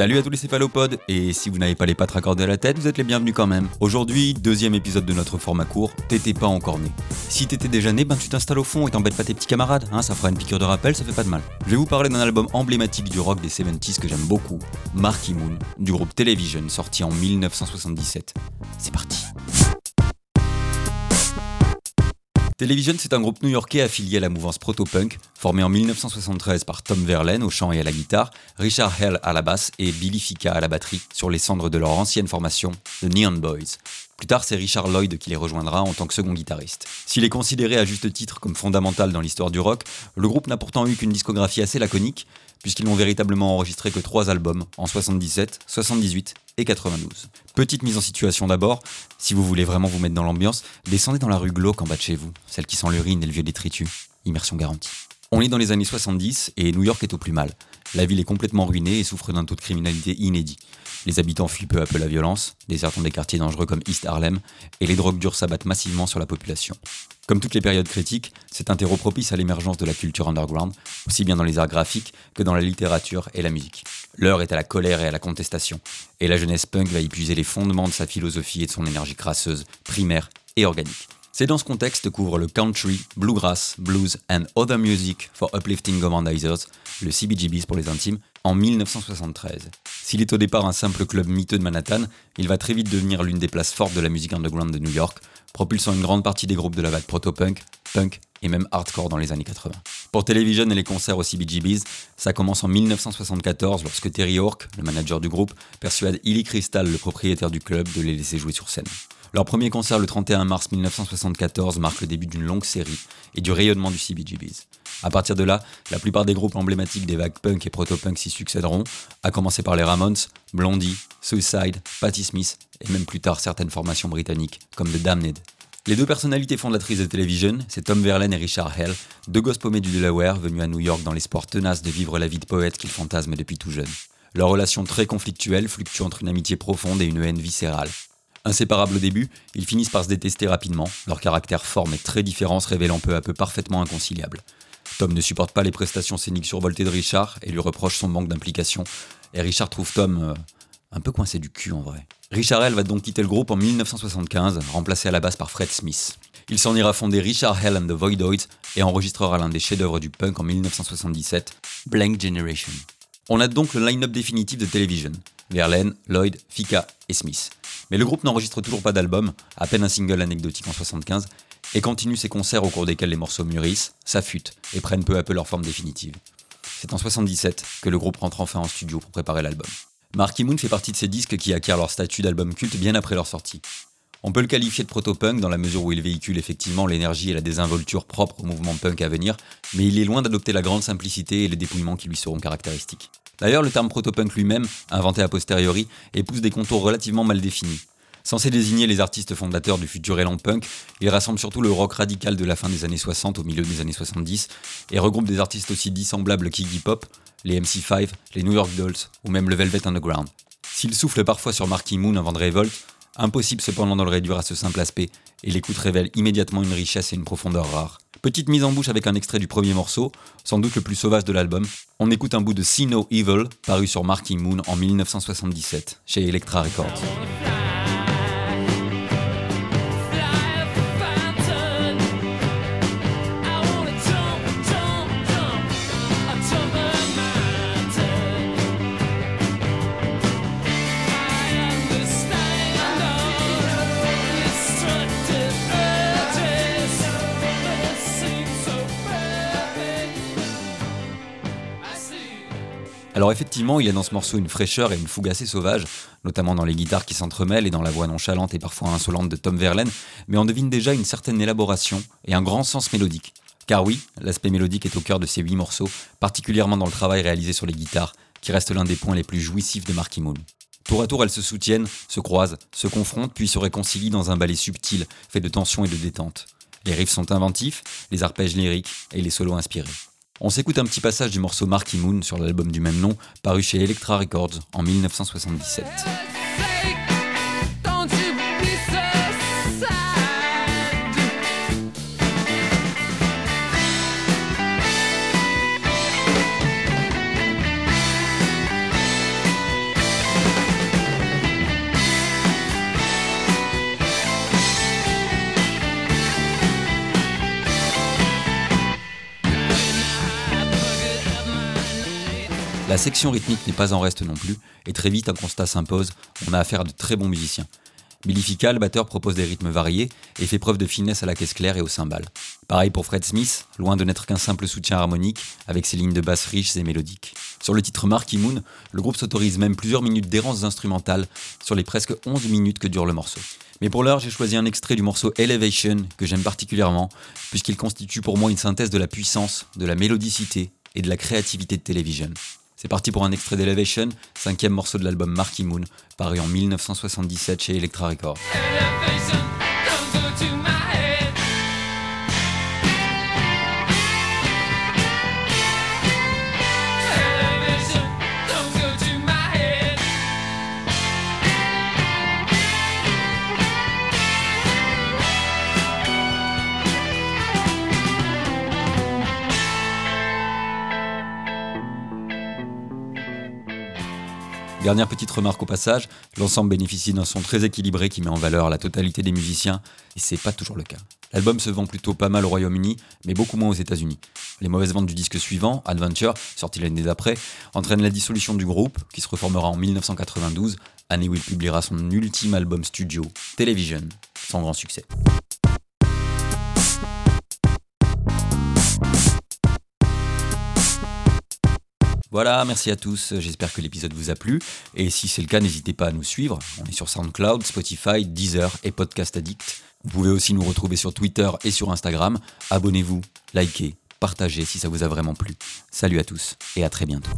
Salut à tous les céphalopodes, et si vous n'avez pas les pattes raccordées à la tête, vous êtes les bienvenus quand même. Aujourd'hui, deuxième épisode de notre format court, t'étais pas encore né. Si t'étais déjà né, ben tu t'installes au fond et t'embêtes pas tes petits camarades, hein, ça fera une piqûre de rappel, ça fait pas de mal. Je vais vous parler d'un album emblématique du rock des 70s que j'aime beaucoup, Marky Moon, du groupe Television, sorti en 1977. C'est parti. Television, c'est un groupe new-yorkais affilié à la mouvance proto-punk, formé en 1973 par Tom Verlaine au chant et à la guitare, Richard Hell à la basse et Billy Fica à la batterie, sur les cendres de leur ancienne formation, The Neon Boys. Plus tard, c'est Richard Lloyd qui les rejoindra en tant que second guitariste. S'il est considéré à juste titre comme fondamental dans l'histoire du rock, le groupe n'a pourtant eu qu'une discographie assez laconique, puisqu'ils n'ont véritablement enregistré que trois albums en 77, 78 et 92. Petite mise en situation d'abord, si vous voulez vraiment vous mettre dans l'ambiance, descendez dans la rue glauque en bas de chez vous, celle qui sent l'urine et le vieux détritus. Immersion garantie. On est dans les années 70 et New York est au plus mal. La ville est complètement ruinée et souffre d'un taux de criminalité inédit. Les habitants fuient peu à peu la violence, désertant des quartiers dangereux comme East Harlem, et les drogues dures s'abattent massivement sur la population. Comme toutes les périodes critiques, c'est un terreau propice à l'émergence de la culture underground, aussi bien dans les arts graphiques que dans la littérature et la musique. L'heure est à la colère et à la contestation, et la jeunesse punk va épuiser les fondements de sa philosophie et de son énergie crasseuse, primaire et organique. C'est dans ce contexte qu'ouvre le Country, Bluegrass, Blues and Other Music for Uplifting Gourmandizers, le CBGBs pour les intimes, en 1973. S'il est au départ un simple club miteux de Manhattan, il va très vite devenir l'une des places fortes de la musique underground de New York, propulsant une grande partie des groupes de la vague proto-punk, punk et même hardcore dans les années 80. Pour Television et les concerts au CBGBs, ça commence en 1974 lorsque Terry O'Rourke, le manager du groupe, persuade Illy Crystal, le propriétaire du club, de les laisser jouer sur scène. Leur premier concert le 31 mars 1974 marque le début d'une longue série et du rayonnement du CBGBs. À partir de là, la plupart des groupes emblématiques des vagues punk et proto-punk s'y succéderont, à commencer par les Ramones, Blondie, Suicide, Patti Smith et même plus tard certaines formations britanniques comme The Damned. Les deux personnalités fondatrices de Television, c'est Tom Verlaine et Richard Hell, deux gosses paumés du Delaware venus à New York dans l'espoir tenace de vivre la vie de poète qu'ils fantasment depuis tout jeune. Leur relation très conflictuelle fluctue entre une amitié profonde et une haine viscérale. Inséparables au début, ils finissent par se détester rapidement, leur caractère fort mais très différent se révélant peu à peu parfaitement inconciliables. Tom ne supporte pas les prestations scéniques survoltées de Richard et lui reproche son manque d'implication, et Richard trouve Tom euh, un peu coincé du cul en vrai. Richard Hell va donc quitter le groupe en 1975, remplacé à la base par Fred Smith. Il s'en ira fonder Richard Hell and the Voidoids et enregistrera l'un des chefs-d'œuvre du punk en 1977, Blank Generation. On a donc le line-up définitif de Television. Verlaine, Lloyd, Fika et Smith. Mais le groupe n'enregistre toujours pas d'album, à peine un single anecdotique en 75, et continue ses concerts au cours desquels les morceaux mûrissent, s'affûtent et prennent peu à peu leur forme définitive. C'est en 77 que le groupe rentre enfin en studio pour préparer l'album. Marky Moon fait partie de ces disques qui acquièrent leur statut d'album culte bien après leur sortie. On peut le qualifier de proto-punk dans la mesure où il véhicule effectivement l'énergie et la désinvolture propres au mouvement punk à venir, mais il est loin d'adopter la grande simplicité et les dépouillements qui lui seront caractéristiques. D'ailleurs, le terme protopunk lui-même, inventé a posteriori, épouse des contours relativement mal définis. Censé désigner les artistes fondateurs du futur élan punk, il rassemble surtout le rock radical de la fin des années 60 au milieu des années 70 et regroupe des artistes aussi dissemblables qu'Iggy Pop, les MC5, les New York Dolls ou même le Velvet Underground. S'il souffle parfois sur Marky Moon avant de révolte, impossible cependant de le réduire à ce simple aspect, et l'écoute révèle immédiatement une richesse et une profondeur rares. Petite mise en bouche avec un extrait du premier morceau, sans doute le plus sauvage de l'album. On écoute un bout de See No Evil, paru sur Marky Moon en 1977, chez Elektra Records. Alors effectivement, il y a dans ce morceau une fraîcheur et une fougue assez sauvage, notamment dans les guitares qui s'entremêlent et dans la voix nonchalante et parfois insolente de Tom Verlaine, mais on devine déjà une certaine élaboration et un grand sens mélodique. Car oui, l'aspect mélodique est au cœur de ces huit morceaux, particulièrement dans le travail réalisé sur les guitares, qui reste l'un des points les plus jouissifs de Marky Moon. Tour à tour, elles se soutiennent, se croisent, se confrontent, puis se réconcilient dans un ballet subtil, fait de tension et de détente. Les riffs sont inventifs, les arpèges lyriques et les solos inspirés. On s'écoute un petit passage du morceau Marky Moon sur l'album du même nom, paru chez Elektra Records en 1977. La section rythmique n'est pas en reste non plus, et très vite un constat s'impose, on a affaire à de très bons musiciens. Billy le batteur, propose des rythmes variés et fait preuve de finesse à la caisse claire et au cymbales. Pareil pour Fred Smith, loin de n'être qu'un simple soutien harmonique, avec ses lignes de basse riches et mélodiques. Sur le titre Marky Moon, le groupe s'autorise même plusieurs minutes d'errance instrumentale sur les presque 11 minutes que dure le morceau. Mais pour l'heure, j'ai choisi un extrait du morceau Elevation que j'aime particulièrement, puisqu'il constitue pour moi une synthèse de la puissance, de la mélodicité et de la créativité de Television. C'est parti pour un extrait d'Elevation, cinquième morceau de l'album Marky Moon, paru en 1977 chez Elektra Records. Dernière petite remarque au passage, l'ensemble bénéficie d'un son très équilibré qui met en valeur la totalité des musiciens, et c'est pas toujours le cas. L'album se vend plutôt pas mal au Royaume-Uni, mais beaucoup moins aux États-Unis. Les mauvaises ventes du disque suivant, Adventure, sorti l'année d'après, entraînent la dissolution du groupe, qui se reformera en 1992, année où il publiera son ultime album studio, Television, sans grand succès. Voilà, merci à tous, j'espère que l'épisode vous a plu, et si c'est le cas, n'hésitez pas à nous suivre, on est sur SoundCloud, Spotify, Deezer et Podcast Addict. Vous pouvez aussi nous retrouver sur Twitter et sur Instagram, abonnez-vous, likez, partagez si ça vous a vraiment plu. Salut à tous, et à très bientôt.